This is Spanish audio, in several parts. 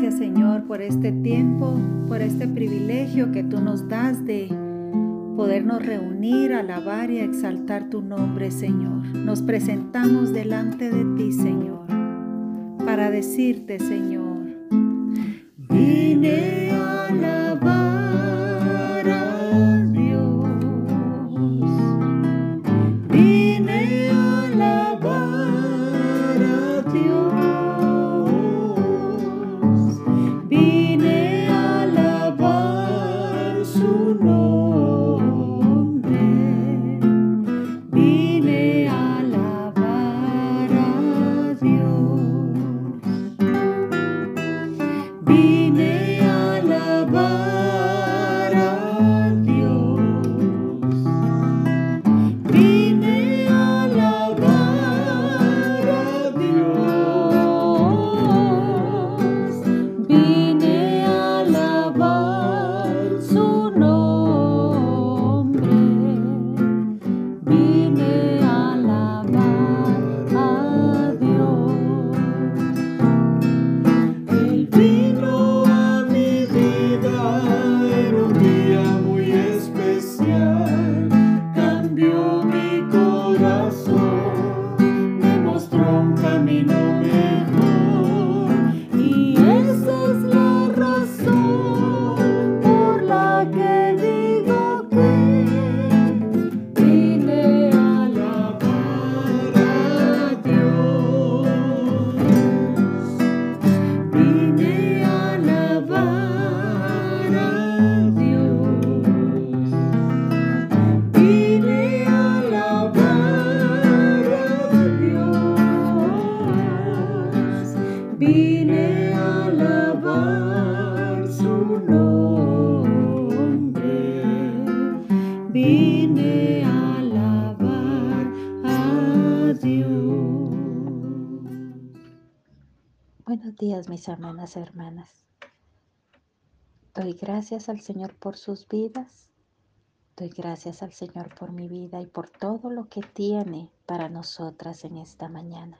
gracias Señor por este tiempo, por este privilegio que tú nos das de podernos reunir, alabar y exaltar tu nombre Señor. Nos presentamos delante de ti Señor para decirte Señor, vine Buenos días, mis hermanas y hermanas. Doy gracias al Señor por sus vidas. Doy gracias al Señor por mi vida y por todo lo que tiene para nosotras en esta mañana.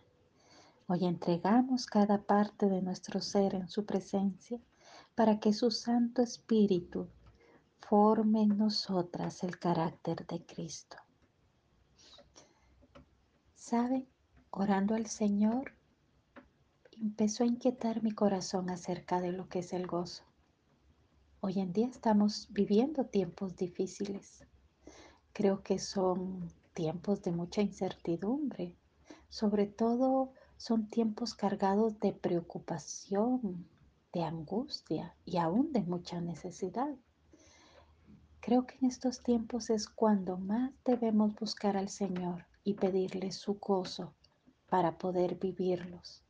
Hoy entregamos cada parte de nuestro ser en su presencia para que su Santo Espíritu forme en nosotras el carácter de Cristo. ¿Saben? Orando al Señor, empezó a inquietar mi corazón acerca de lo que es el gozo. Hoy en día estamos viviendo tiempos difíciles. Creo que son tiempos de mucha incertidumbre. Sobre todo son tiempos cargados de preocupación, de angustia y aún de mucha necesidad. Creo que en estos tiempos es cuando más debemos buscar al Señor y pedirle su gozo para poder vivirlos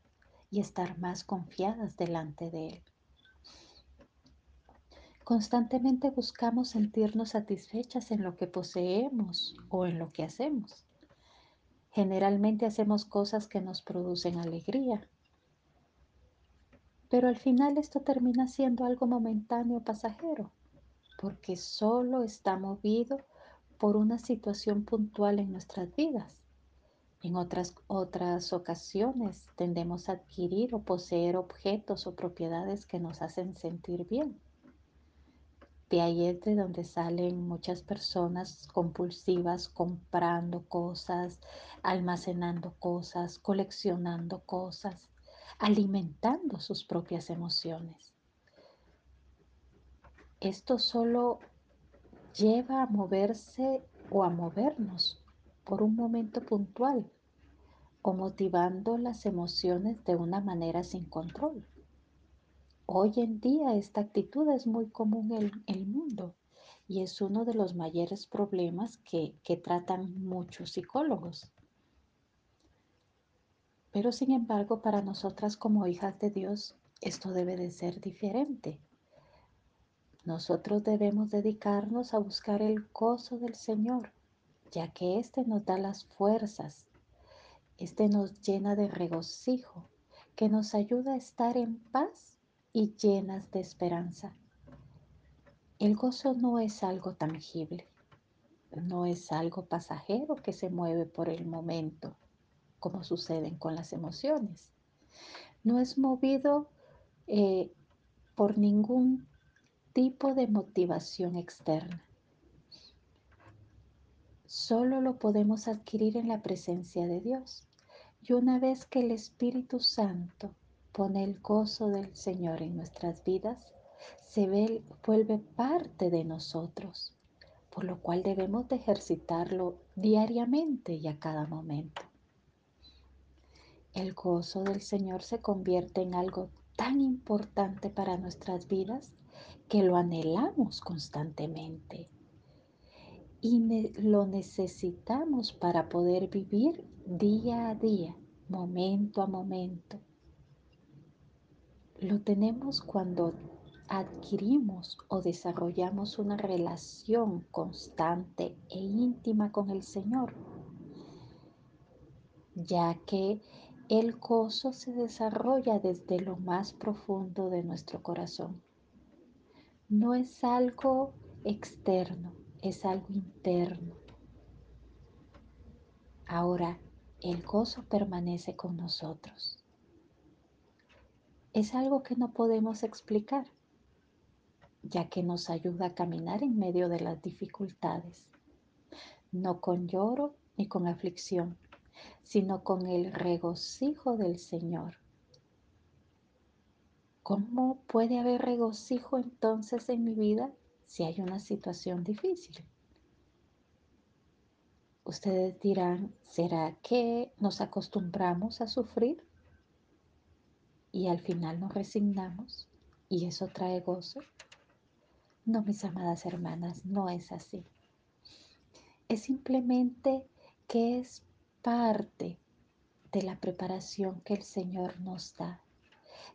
y estar más confiadas delante de Él. Constantemente buscamos sentirnos satisfechas en lo que poseemos o en lo que hacemos. Generalmente hacemos cosas que nos producen alegría, pero al final esto termina siendo algo momentáneo, pasajero, porque solo está movido por una situación puntual en nuestras vidas. En otras, otras ocasiones tendemos a adquirir o poseer objetos o propiedades que nos hacen sentir bien. De ahí es de donde salen muchas personas compulsivas comprando cosas, almacenando cosas, coleccionando cosas, alimentando sus propias emociones. Esto solo lleva a moverse o a movernos por un momento puntual o motivando las emociones de una manera sin control. Hoy en día esta actitud es muy común en el mundo y es uno de los mayores problemas que, que tratan muchos psicólogos. Pero sin embargo, para nosotras como hijas de Dios, esto debe de ser diferente. Nosotros debemos dedicarnos a buscar el gozo del Señor, ya que éste nos da las fuerzas, este nos llena de regocijo, que nos ayuda a estar en paz y llenas de esperanza. El gozo no es algo tangible, no es algo pasajero que se mueve por el momento, como suceden con las emociones. No es movido eh, por ningún tipo de motivación externa. Solo lo podemos adquirir en la presencia de Dios. Y una vez que el Espíritu Santo pone el gozo del Señor en nuestras vidas, se vuelve parte de nosotros, por lo cual debemos de ejercitarlo diariamente y a cada momento. El gozo del Señor se convierte en algo tan importante para nuestras vidas que lo anhelamos constantemente y lo necesitamos para poder vivir día a día, momento a momento. Lo tenemos cuando adquirimos o desarrollamos una relación constante e íntima con el Señor, ya que el gozo se desarrolla desde lo más profundo de nuestro corazón. No es algo externo, es algo interno. Ahora, el gozo permanece con nosotros. Es algo que no podemos explicar, ya que nos ayuda a caminar en medio de las dificultades, no con lloro ni con aflicción, sino con el regocijo del Señor. ¿Cómo puede haber regocijo entonces en mi vida si hay una situación difícil. Ustedes dirán, ¿será que nos acostumbramos a sufrir y al final nos resignamos y eso trae gozo? No, mis amadas hermanas, no es así. Es simplemente que es parte de la preparación que el Señor nos da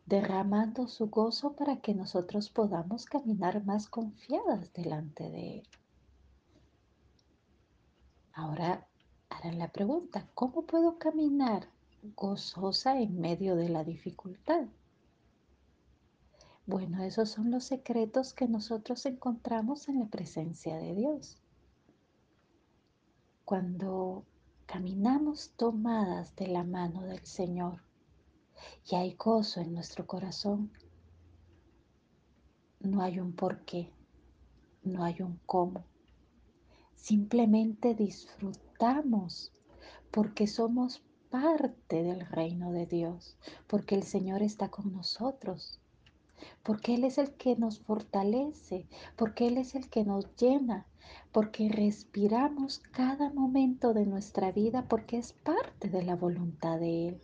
derramando su gozo para que nosotros podamos caminar más confiadas delante de Él. Ahora harán la pregunta, ¿cómo puedo caminar gozosa en medio de la dificultad? Bueno, esos son los secretos que nosotros encontramos en la presencia de Dios. Cuando caminamos tomadas de la mano del Señor, y hay gozo en nuestro corazón, no hay un por qué, no hay un cómo. Simplemente disfrutamos porque somos parte del reino de Dios, porque el Señor está con nosotros, porque Él es el que nos fortalece, porque Él es el que nos llena, porque respiramos cada momento de nuestra vida, porque es parte de la voluntad de Él.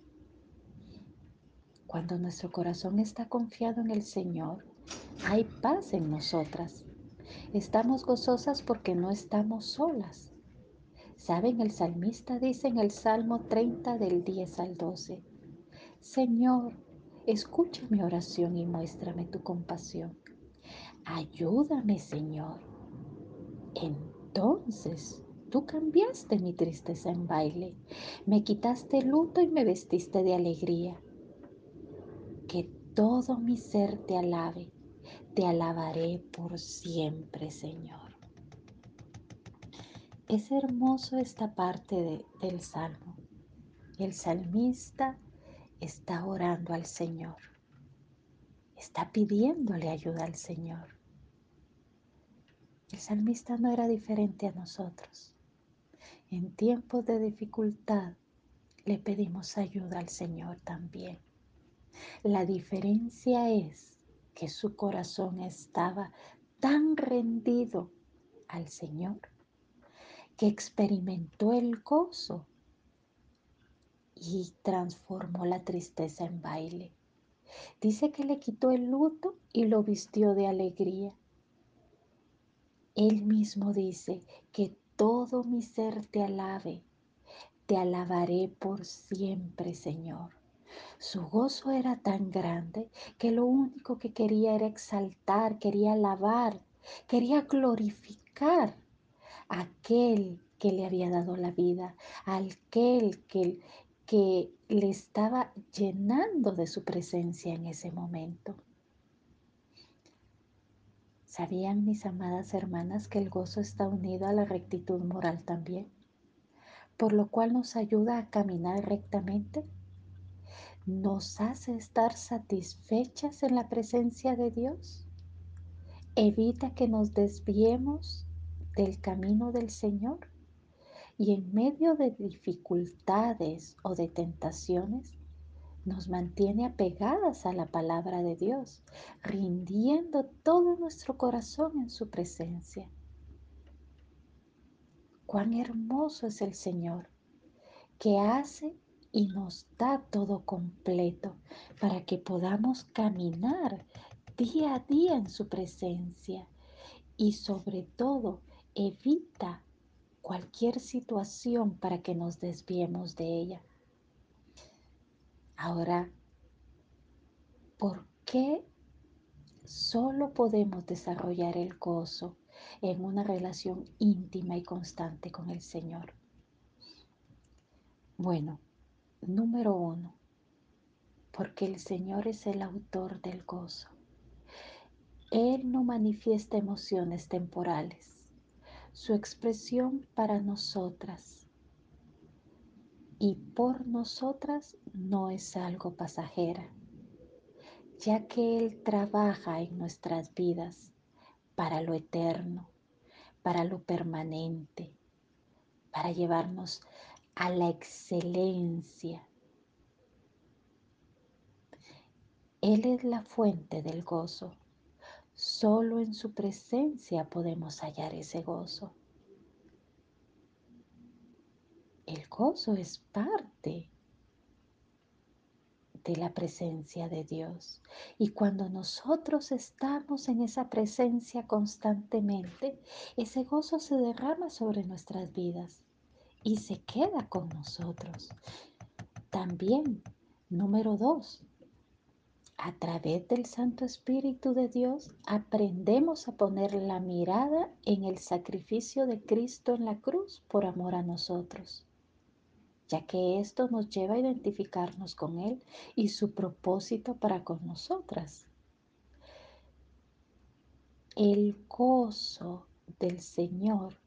Cuando nuestro corazón está confiado en el Señor, hay paz en nosotras. Estamos gozosas porque no estamos solas. ¿Saben? El salmista dice en el Salmo 30 del 10 al 12, Señor, escucha mi oración y muéstrame tu compasión. Ayúdame, Señor. Entonces tú cambiaste mi tristeza en baile, me quitaste luto y me vestiste de alegría todo mi ser te alabe. Te alabaré por siempre, Señor. Es hermoso esta parte del salmo. El salmista está orando al Señor. Está pidiéndole ayuda al Señor. El salmista no era diferente a nosotros. En tiempos de dificultad le pedimos ayuda al Señor también. La diferencia es que su corazón estaba tan rendido al Señor que experimentó el gozo y transformó la tristeza en baile. Dice que le quitó el luto y lo vistió de alegría. Él mismo dice que todo mi ser te alabe, te alabaré por siempre, Señor. Su gozo era tan grande que lo único que quería era exaltar, quería alabar, quería glorificar a aquel que le había dado la vida, a aquel que, que le estaba llenando de su presencia en ese momento. ¿Sabían mis amadas hermanas que el gozo está unido a la rectitud moral también? Por lo cual nos ayuda a caminar rectamente nos hace estar satisfechas en la presencia de Dios. Evita que nos desviemos del camino del Señor. Y en medio de dificultades o de tentaciones, nos mantiene apegadas a la palabra de Dios, rindiendo todo nuestro corazón en su presencia. Cuán hermoso es el Señor, que hace y nos da todo completo para que podamos caminar día a día en su presencia y sobre todo evita cualquier situación para que nos desviemos de ella. Ahora, ¿por qué solo podemos desarrollar el gozo en una relación íntima y constante con el Señor? Bueno, número uno, porque el Señor es el autor del gozo. Él no manifiesta emociones temporales. Su expresión para nosotras y por nosotras no es algo pasajera, ya que Él trabaja en nuestras vidas para lo eterno, para lo permanente, para llevarnos a la excelencia. Él es la fuente del gozo. Solo en su presencia podemos hallar ese gozo. El gozo es parte de la presencia de Dios. Y cuando nosotros estamos en esa presencia constantemente, ese gozo se derrama sobre nuestras vidas y se queda con nosotros. También, número dos, a través del Santo Espíritu de Dios aprendemos a poner la mirada en el sacrificio de Cristo en la cruz por amor a nosotros ya que esto nos lleva a identificarnos con Él y su propósito para con nosotras. El gozo del Señor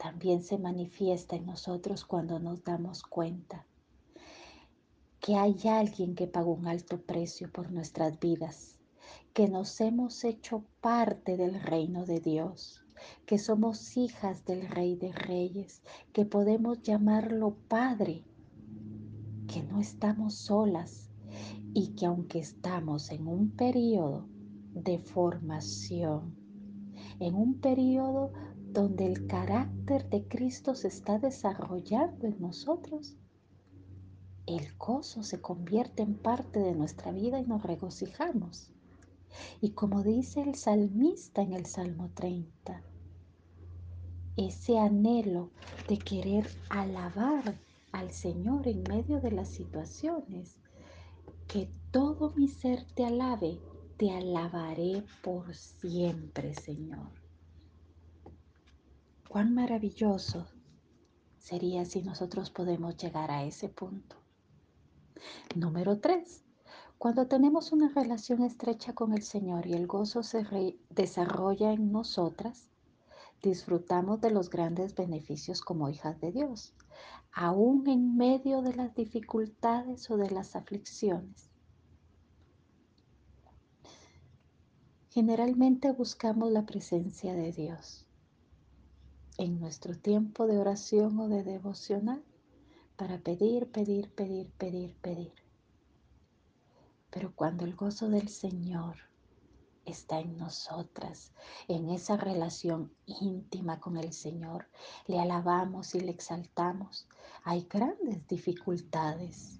también se manifiesta en nosotros cuando nos damos cuenta que hay alguien que pagó un alto precio por nuestras vidas, que nos hemos hecho parte del reino de Dios que somos hijas del Rey de Reyes, que podemos llamarlo Padre, que no estamos solas y que aunque estamos en un periodo de formación, en un periodo donde el carácter de Cristo se está desarrollando en nosotros, el gozo se convierte en parte de nuestra vida y nos regocijamos. Y como dice el salmista en el Salmo 30, ese anhelo de querer alabar al Señor en medio de las situaciones. Que todo mi ser te alabe, te alabaré por siempre, Señor. Cuán maravilloso sería si nosotros podemos llegar a ese punto. Número tres, cuando tenemos una relación estrecha con el Señor y el gozo se desarrolla en nosotras, disfrutamos de los grandes beneficios como hijas de Dios, aún en medio de las dificultades o de las aflicciones. Generalmente buscamos la presencia de Dios en nuestro tiempo de oración o de devocional para pedir, pedir, pedir, pedir, pedir. Pero cuando el gozo del Señor está en nosotras, en esa relación íntima con el Señor. Le alabamos y le exaltamos. Hay grandes dificultades,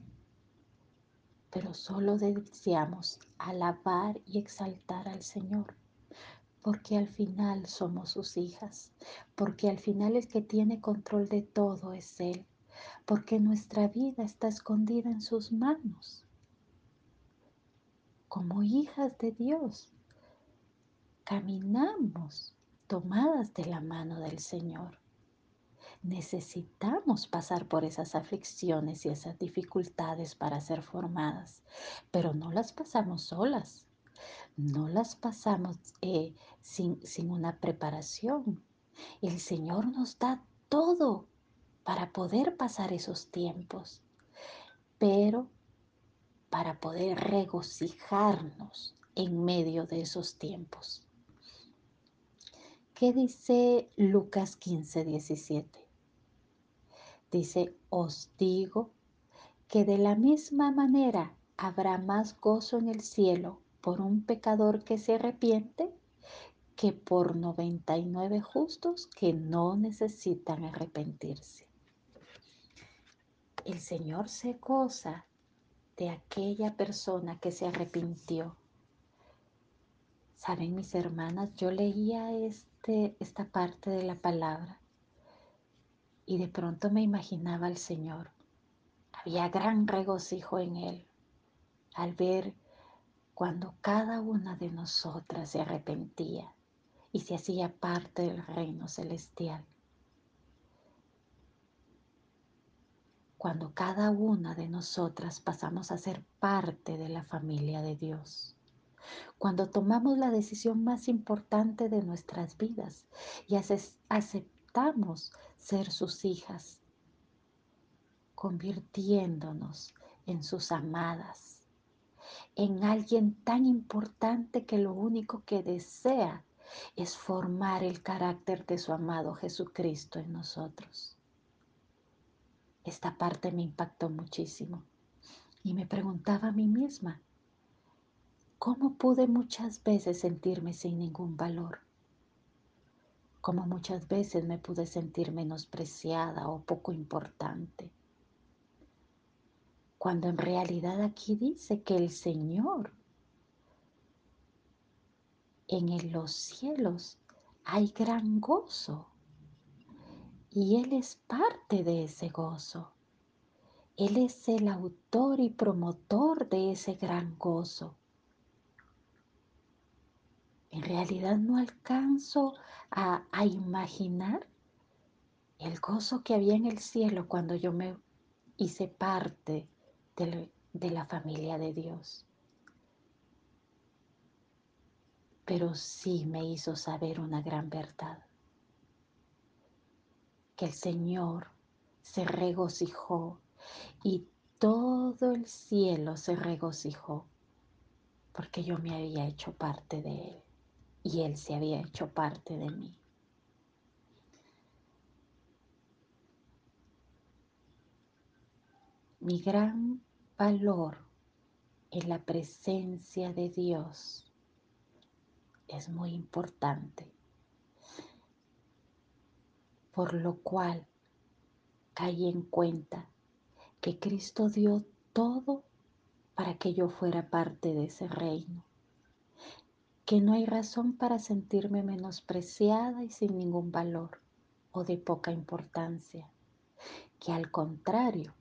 pero solo deseamos alabar y exaltar al Señor, porque al final somos sus hijas, porque al final el que tiene control de todo es Él, porque nuestra vida está escondida en sus manos. Como hijas de Dios, caminamos tomadas de la mano del Señor. Necesitamos pasar por esas aflicciones y esas dificultades para ser formadas, pero no las pasamos solas, no las pasamos eh, sin, sin una preparación. El Señor nos da todo para poder pasar esos tiempos, pero para poder regocijarnos en medio de esos tiempos. ¿Qué dice Lucas 15, 17? Dice, os digo que de la misma manera habrá más gozo en el cielo por un pecador que se arrepiente que por 99 justos que no necesitan arrepentirse. El Señor se goza de aquella persona que se arrepintió. Saben mis hermanas, yo leía este, esta parte de la palabra y de pronto me imaginaba al Señor. Había gran regocijo en él al ver cuando cada una de nosotras se arrepentía y se hacía parte del reino celestial. Cuando cada una de nosotras pasamos a ser parte de la familia de Dios. Cuando tomamos la decisión más importante de nuestras vidas y aceptamos ser sus hijas, convirtiéndonos en sus amadas, en alguien tan importante que lo único que desea es formar el carácter de su amado Jesucristo en nosotros. Esta parte me impactó muchísimo y me preguntaba a mí misma, ¿cómo pude muchas veces sentirme sin ningún valor? ¿Cómo muchas veces me pude sentir menospreciada o poco importante? Cuando en realidad aquí dice que el Señor en los cielos hay gran gozo y Él es parte de ese gozo. Él es el autor y promotor de ese gran gozo. En realidad no alcanzo a, imaginar el gozo que había en el cielo cuando yo me hice parte de, la familia de Dios. pero sí me hizo saber una gran verdad, que el Señor se regocijó y todo el cielo se regocijó porque yo me había hecho parte de Él y Él se había hecho parte de mí. Mi gran valor en la presencia de Dios es muy importante. Por lo cual caí en cuenta que Cristo dio todo para que yo fuera parte de ese reino. Que no hay razón para sentirme menospreciada y sin ningún valor o de poca importancia. Que al contrario,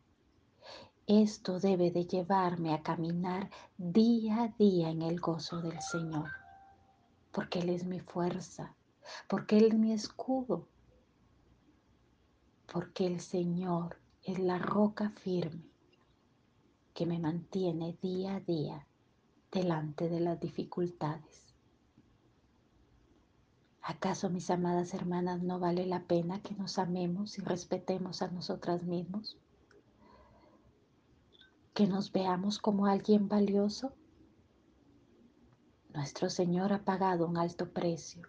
esto debe de llevarme a caminar día a día en el gozo del Señor porque Él es mi fuerza, porque Él es mi escudo, porque el Señor es la roca firme que me mantiene día a día delante de las dificultades. ¿Acaso, mis amadas hermanas, no vale la pena que nos amemos y respetemos a nosotras mismos? ¿Que nos veamos como alguien valioso? Nuestro Señor ha pagado un alto precio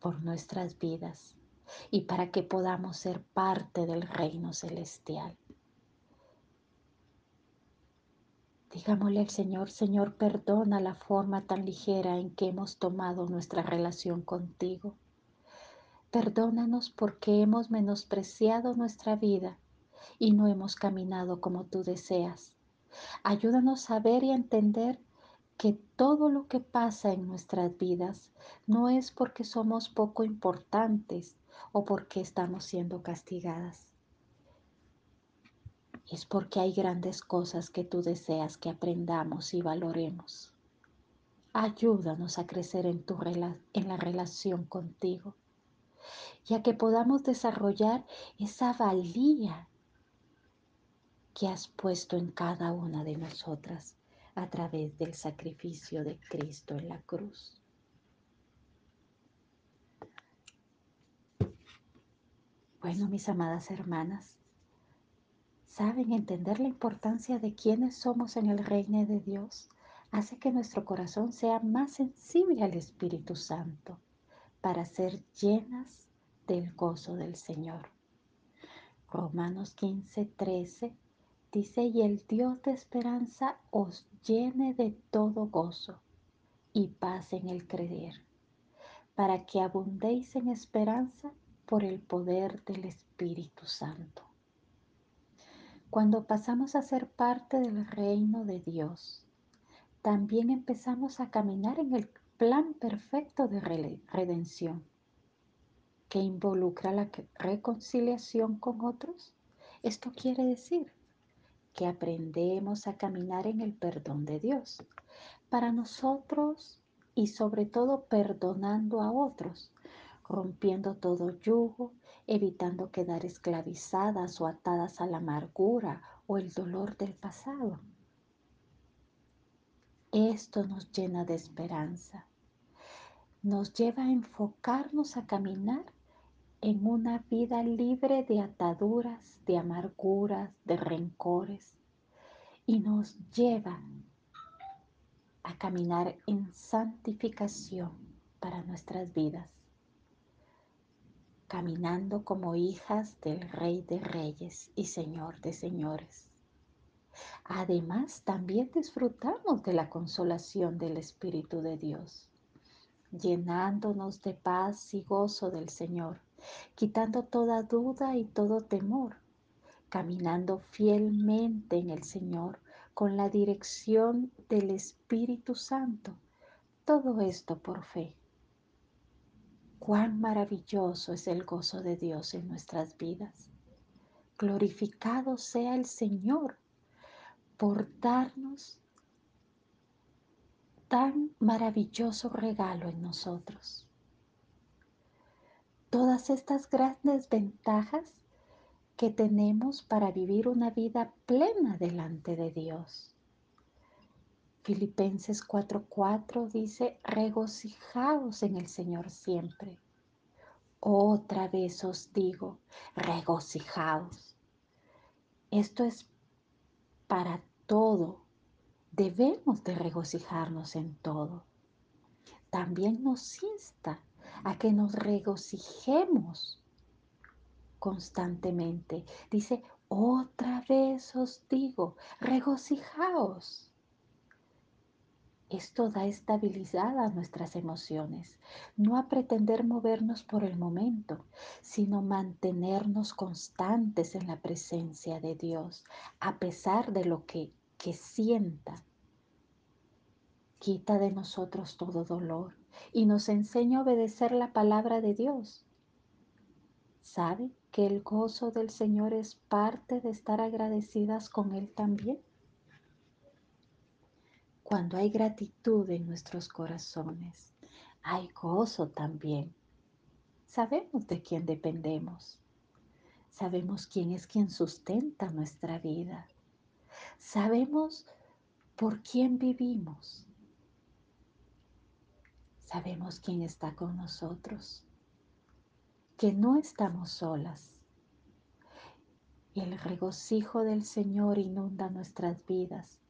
por nuestras vidas y para que podamos ser parte del reino celestial. Digámosle al Señor, Señor, perdona la forma tan ligera en que hemos tomado nuestra relación contigo. Perdónanos porque hemos menospreciado nuestra vida y no hemos caminado como tú deseas. Ayúdanos a ver y entender que todo lo que pasa en nuestras vidas no es porque somos poco importantes o porque estamos siendo castigadas. Es porque hay grandes cosas que tú deseas que aprendamos y valoremos. Ayúdanos a crecer en, tu en la relación contigo, ya que podamos desarrollar esa valía que has puesto en cada una de nosotras a través del sacrificio de Cristo en la cruz. Bueno, mis amadas hermanas, Saben, entender la importancia de quiénes somos en el reino de Dios hace que nuestro corazón sea más sensible al Espíritu Santo para ser llenas del gozo del Señor. Romanos 15, 13 dice, y el Dios de esperanza os llene de todo gozo y paz en el creer, para que abundéis en esperanza por el poder del Espíritu Santo. Cuando pasamos a ser parte del reino de Dios, también empezamos a caminar en el plan perfecto de redención que involucra la reconciliación con otros. Esto quiere decir que aprendemos a caminar en el perdón de Dios para nosotros y sobre todo perdonando a otros, rompiendo todo yugo, evitando quedar esclavizadas o atadas a la amargura o el dolor del pasado. Esto nos llena de esperanza. Nos lleva a enfocarnos a caminar en una vida libre de ataduras, de amarguras, de rencores y nos lleva a caminar en santificación para nuestras vidas, caminando como hijas del Rey de Reyes y Señor de Señores. Además, también disfrutamos de la consolación del Espíritu de Dios, llenándonos de paz y gozo del Señor quitando toda duda y todo temor, caminando fielmente en el Señor con la dirección del Espíritu Santo. Todo esto por fe. Cuán maravilloso es el gozo de Dios en nuestras vidas. Glorificado sea el Señor por darnos tan maravilloso regalo en nosotros estas grandes ventajas que tenemos para vivir una vida plena delante de Dios. Filipenses 4:4 dice, regocijaos en el Señor siempre. Otra vez os digo, regocijaos. Esto es para todo. Debemos de regocijarnos en todo. También nos insta a que nos regocijemos constantemente. Dice, otra vez os digo, regocijaos. Esto da estabilidad a nuestras emociones, no a pretender movernos por el momento, sino mantenernos constantes en la presencia de Dios, a pesar de lo que, que sienta. Quita de nosotros todo dolor, y nos enseña a obedecer la palabra de Dios. ¿Sabe que el gozo del Señor es parte de estar agradecidas con Él también? Cuando hay gratitud en nuestros corazones, hay gozo también. Sabemos de quién dependemos. Sabemos quién es quien sustenta nuestra vida. Sabemos por quién vivimos sabemos quién está con nosotros, que no estamos solas. El regocijo del Señor inunda nuestras vidas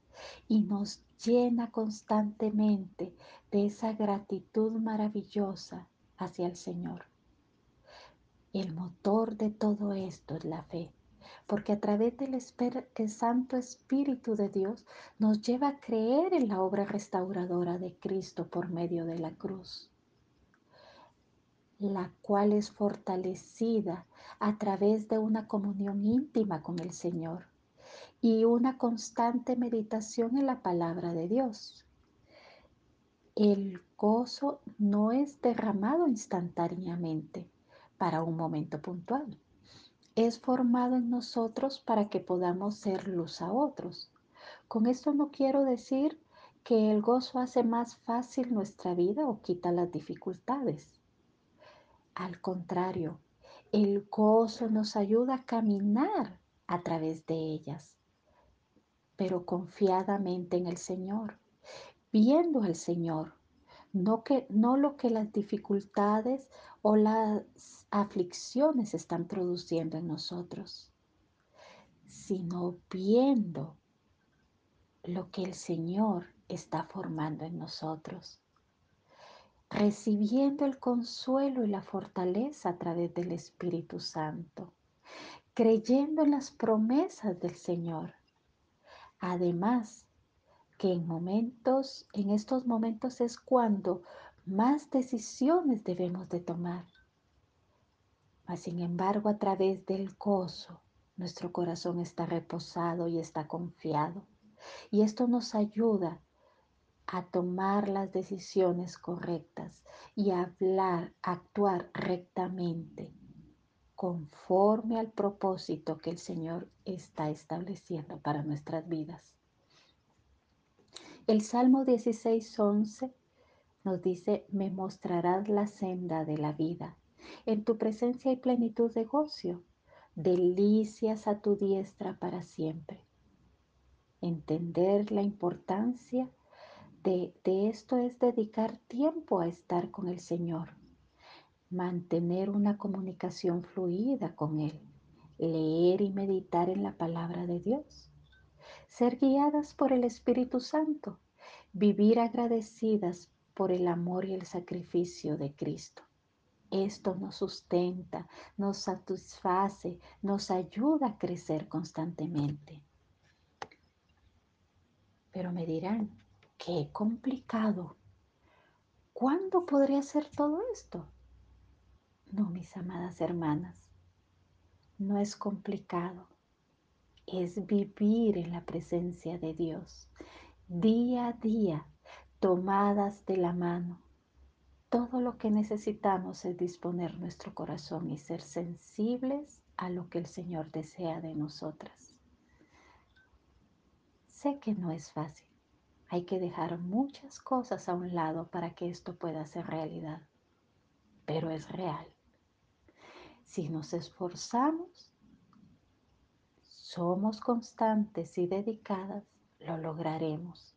y nos llena constantemente de esa gratitud maravillosa hacia el Señor. El motor de todo esto es la fe porque a través del Santo Espíritu de Dios nos lleva a creer en la obra restauradora de Cristo por medio de la cruz, la cual es fortalecida a través de una comunión íntima con el Señor y una constante meditación en la palabra de Dios. El gozo no es derramado instantáneamente para un momento puntual es formado en nosotros para que podamos ser luz a otros. Con esto no quiero decir que el gozo hace más fácil nuestra vida o quita las dificultades. Al contrario, el gozo nos ayuda a caminar a través de ellas, pero confiadamente en el Señor, viendo al Señor, no, que, no lo que las dificultades o las aflicciones están produciendo en nosotros, sino viendo lo que el Señor está formando en nosotros, recibiendo el consuelo y la fortaleza a través del Espíritu Santo, creyendo en las promesas del Señor. Además, que en momentos, en estos momentos es cuando más decisiones debemos de tomar. Mas sin embargo, a través del gozo, nuestro corazón está reposado y está confiado. Y esto nos ayuda a tomar las decisiones correctas y a hablar, actuar rectamente conforme al propósito que el Señor está estableciendo para nuestras vidas. El Salmo 16:11 nos dice, me mostrarás la senda de la vida. En tu presencia hay plenitud de gozo, delicias a tu diestra para siempre. Entender la importancia de, de esto es dedicar tiempo a estar con el Señor, mantener una comunicación fluida con Él, leer y meditar en la palabra de Dios, ser guiadas por el Espíritu Santo, vivir agradecidas por el amor y el sacrificio de Cristo. Esto nos sustenta, nos satisface, nos ayuda a crecer constantemente. Pero me dirán, qué complicado. ¿Cuándo podría ser todo esto? No, mis amadas hermanas, no es complicado. Es vivir en la presencia de Dios día a día, tomadas de la mano. Todo lo que necesitamos es disponer nuestro corazón y ser sensibles a lo que el Señor desea de nosotras. Sé que no es fácil. Hay que dejar muchas cosas a un lado para que esto pueda ser realidad. Pero es real. Si nos esforzamos, somos constantes y dedicadas, lo lograremos.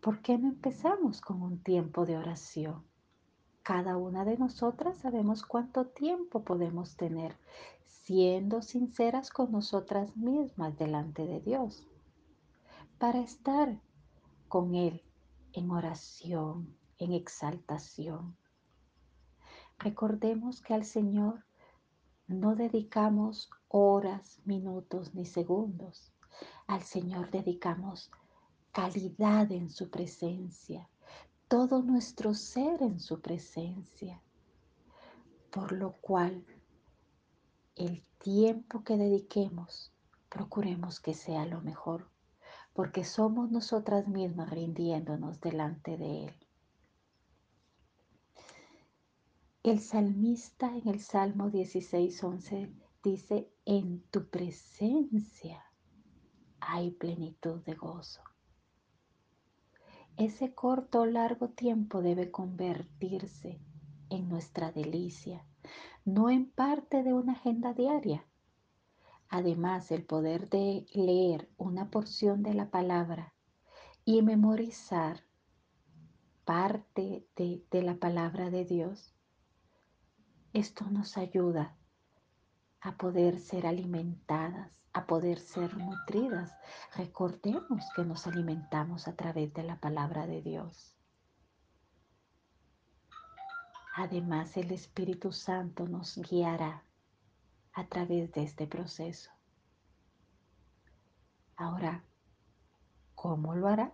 ¿Por qué no empezamos con un tiempo de oración? Cada una de nosotras sabemos cuánto tiempo podemos tener siendo sinceras con nosotras mismas delante de Dios para estar con Él en oración, en exaltación. Recordemos que al Señor no dedicamos horas, minutos ni segundos. Al Señor dedicamos calidad en su presencia, todo nuestro ser en su presencia, por lo cual el tiempo que dediquemos, procuremos que sea lo mejor, porque somos nosotras mismas rindiéndonos delante de Él. El salmista en el Salmo 16:11 dice, en tu presencia hay plenitud de gozo. Ese corto o largo tiempo debe convertirse en nuestra delicia, no en parte de una agenda diaria. Además, el poder de leer una porción de la palabra y memorizar parte de, de la palabra de Dios, esto nos ayuda a poder ser alimentadas a poder ser nutridas. Recordemos que nos alimentamos a través de la palabra de Dios. Además, el Espíritu Santo nos guiará a través de este proceso. Ahora, ¿cómo lo hará?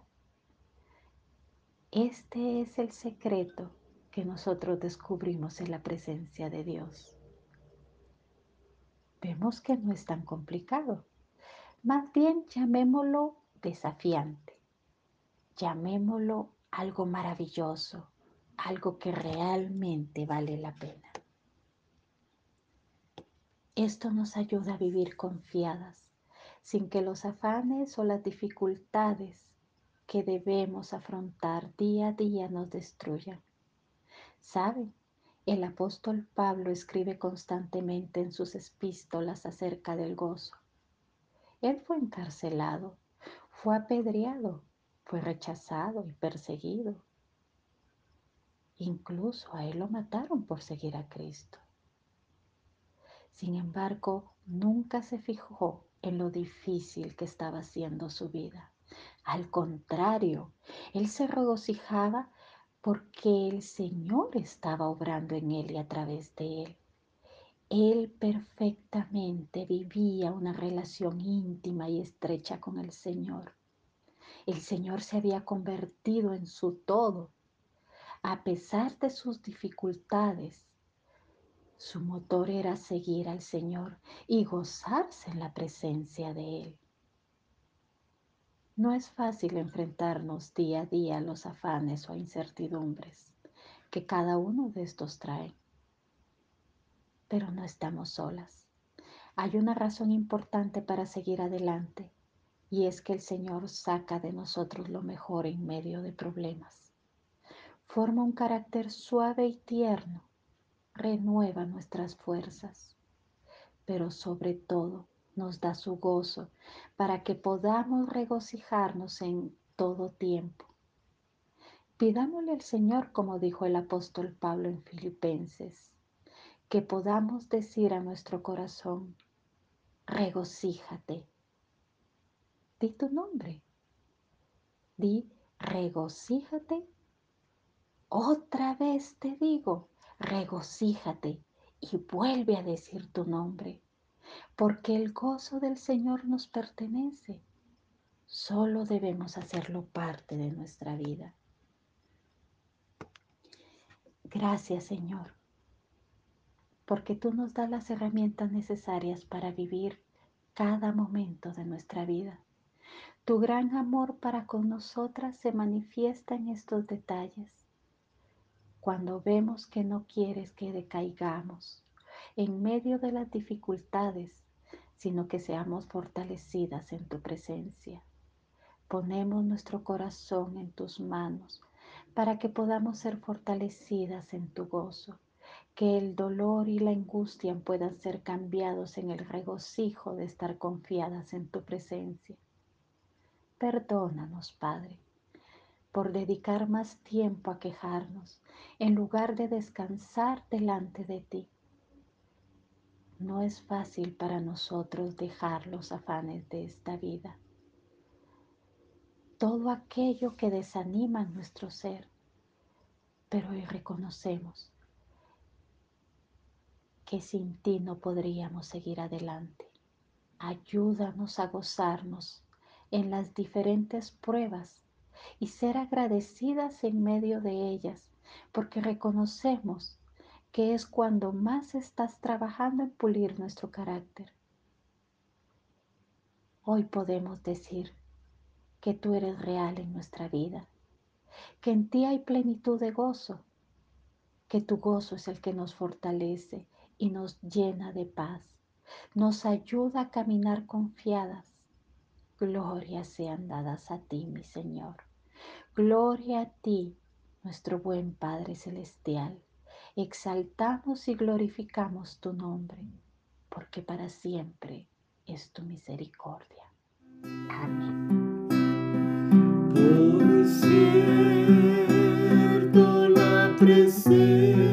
Este es el secreto que nosotros descubrimos en la presencia de Dios vemos que no es tan complicado. Más bien llamémoslo desafiante, llamémoslo algo maravilloso, algo que realmente vale la pena. Esto nos ayuda a vivir confiadas, sin que los afanes o las dificultades que debemos afrontar día a día nos destruyan. ¿Saben? El apóstol Pablo escribe constantemente en sus epístolas acerca del gozo. Él fue encarcelado, fue apedreado, fue rechazado y perseguido. Incluso a él lo mataron por seguir a Cristo. Sin embargo, nunca se fijó en lo difícil que estaba siendo su vida. Al contrario, él se regocijaba porque el Señor estaba obrando en él y a través de él. Él perfectamente vivía una relación íntima y estrecha con el Señor. El Señor se había convertido en su todo. A pesar de sus dificultades, su motor era seguir al Señor y gozarse en la presencia de Él. No es fácil enfrentarnos día a día a los afanes o incertidumbres que cada uno de estos trae. Pero no estamos solas. Hay una razón importante para seguir adelante y es que el Señor saca de nosotros lo mejor en medio de problemas. Forma un carácter suave y tierno, renueva nuestras fuerzas, pero sobre todo nos da su gozo para que podamos regocijarnos en todo tiempo. Pidámosle al Señor, como dijo el apóstol Pablo en Filipenses, que podamos decir a nuestro corazón, regocíjate. Di tu nombre. Di, regocíjate. Otra vez te digo, regocíjate y vuelve a decir tu nombre porque el gozo del Señor nos pertenece. Solo debemos hacerlo parte de nuestra vida. Gracias Señor, porque tú nos das las herramientas necesarias para vivir cada momento de nuestra vida. Tu gran amor para con nosotras se manifiesta en estos detalles. Cuando vemos que no quieres que decaigamos, en medio de las dificultades, sino que seamos fortalecidas en tu presencia. Ponemos nuestro corazón en tus manos para que podamos ser fortalecidas en tu gozo, que el dolor y la angustia puedan ser cambiados en el regocijo de estar confiadas en tu presencia. Perdónanos, Padre, por dedicar más tiempo a quejarnos en lugar de descansar delante de ti no es fácil para nosotros dejar los afanes de esta vida. Todo aquello que desanima nuestro ser, pero hoy reconocemos que sin ti no podríamos seguir adelante. Ayúdanos a gozarnos en las diferentes pruebas y ser agradecidas en medio de ellas, porque reconocemos que es cuando más estás trabajando en pulir nuestro carácter. Hoy podemos decir que tú eres real en nuestra vida, que en ti hay plenitud de gozo, que tu gozo es el que nos fortalece y nos llena de paz, nos ayuda a caminar confiadas. Gloria sean dadas a ti, mi Señor. Gloria a ti, nuestro buen Padre Celestial exaltamos y glorificamos tu nombre, porque para siempre es tu misericordia. Amén. Por